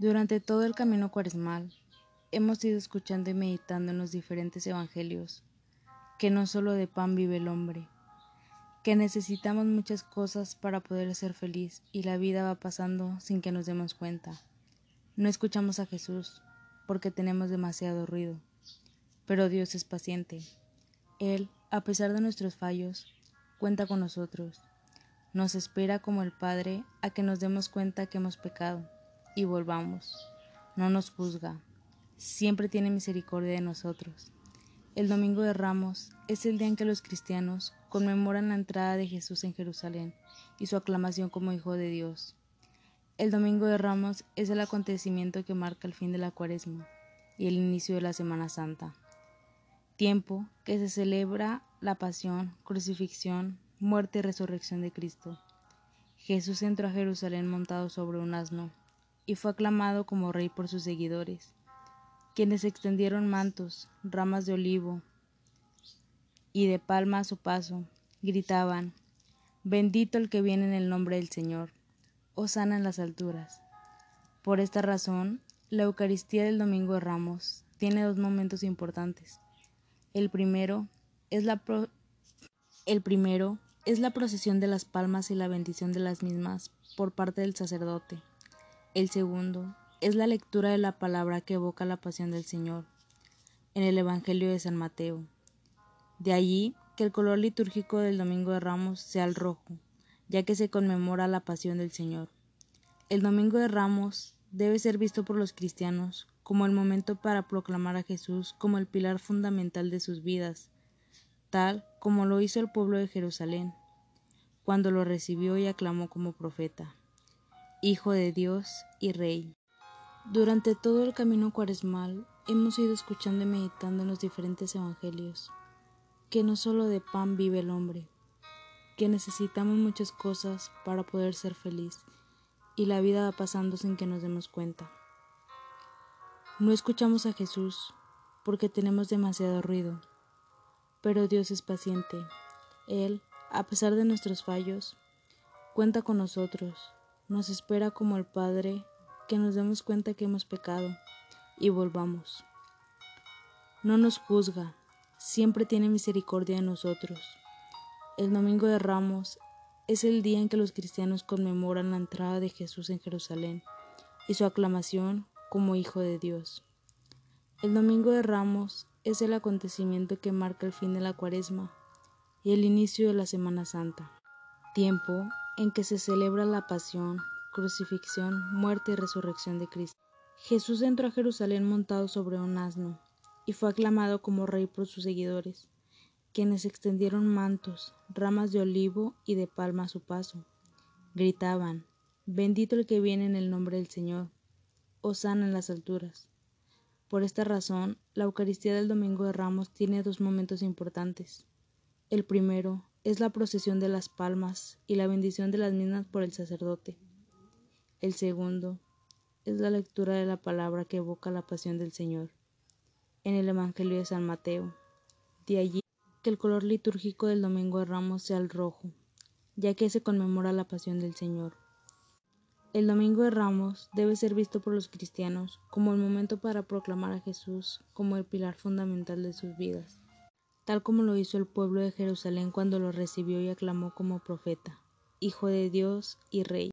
Durante todo el camino cuaresmal hemos ido escuchando y meditando en los diferentes evangelios que no solo de pan vive el hombre, que necesitamos muchas cosas para poder ser feliz y la vida va pasando sin que nos demos cuenta. No escuchamos a Jesús porque tenemos demasiado ruido, pero Dios es paciente. Él, a pesar de nuestros fallos, cuenta con nosotros. Nos espera como el Padre a que nos demos cuenta que hemos pecado y volvamos. No nos juzga, siempre tiene misericordia de nosotros. El Domingo de Ramos es el día en que los cristianos conmemoran la entrada de Jesús en Jerusalén y su aclamación como Hijo de Dios. El Domingo de Ramos es el acontecimiento que marca el fin de la Cuaresma y el inicio de la Semana Santa, tiempo que se celebra la pasión, crucifixión, muerte y resurrección de Cristo. Jesús entró a Jerusalén montado sobre un asno y fue aclamado como rey por sus seguidores, quienes extendieron mantos, ramas de olivo y de palma a su paso, gritaban, Bendito el que viene en el nombre del Señor, sana en las alturas. Por esta razón, la Eucaristía del Domingo de Ramos tiene dos momentos importantes. El primero es la, el primero es la procesión de las palmas y la bendición de las mismas por parte del sacerdote. El segundo es la lectura de la palabra que evoca la pasión del Señor en el Evangelio de San Mateo. De allí que el color litúrgico del Domingo de Ramos sea el rojo, ya que se conmemora la pasión del Señor. El Domingo de Ramos debe ser visto por los cristianos como el momento para proclamar a Jesús como el pilar fundamental de sus vidas, tal como lo hizo el pueblo de Jerusalén, cuando lo recibió y aclamó como profeta. Hijo de Dios y Rey. Durante todo el camino cuaresmal hemos ido escuchando y meditando en los diferentes evangelios, que no solo de pan vive el hombre, que necesitamos muchas cosas para poder ser feliz, y la vida va pasando sin que nos demos cuenta. No escuchamos a Jesús porque tenemos demasiado ruido, pero Dios es paciente. Él, a pesar de nuestros fallos, cuenta con nosotros nos espera como el Padre que nos demos cuenta que hemos pecado y volvamos. No nos juzga, siempre tiene misericordia de nosotros. El Domingo de Ramos es el día en que los cristianos conmemoran la entrada de Jesús en Jerusalén y su aclamación como Hijo de Dios. El Domingo de Ramos es el acontecimiento que marca el fin de la Cuaresma y el inicio de la Semana Santa, tiempo en que se celebra la pasión, crucifixión, muerte y resurrección de Cristo. Jesús entró a Jerusalén montado sobre un asno y fue aclamado como rey por sus seguidores, quienes extendieron mantos, ramas de olivo y de palma a su paso. Gritaban, Bendito el que viene en el nombre del Señor, Osana en las alturas. Por esta razón, la Eucaristía del Domingo de Ramos tiene dos momentos importantes. El primero es la procesión de las palmas y la bendición de las mismas por el sacerdote. El segundo es la lectura de la palabra que evoca la pasión del Señor en el Evangelio de San Mateo. De allí que el color litúrgico del Domingo de Ramos sea el rojo, ya que se conmemora la pasión del Señor. El Domingo de Ramos debe ser visto por los cristianos como el momento para proclamar a Jesús como el pilar fundamental de sus vidas tal como lo hizo el pueblo de Jerusalén cuando lo recibió y aclamó como profeta, Hijo de Dios y Rey.